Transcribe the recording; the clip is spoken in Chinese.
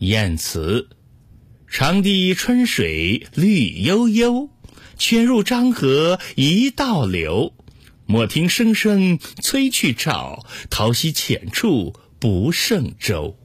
燕词，长堤春水绿悠悠，卷入漳河一道流。莫听声声催去棹，桃溪浅处不胜舟。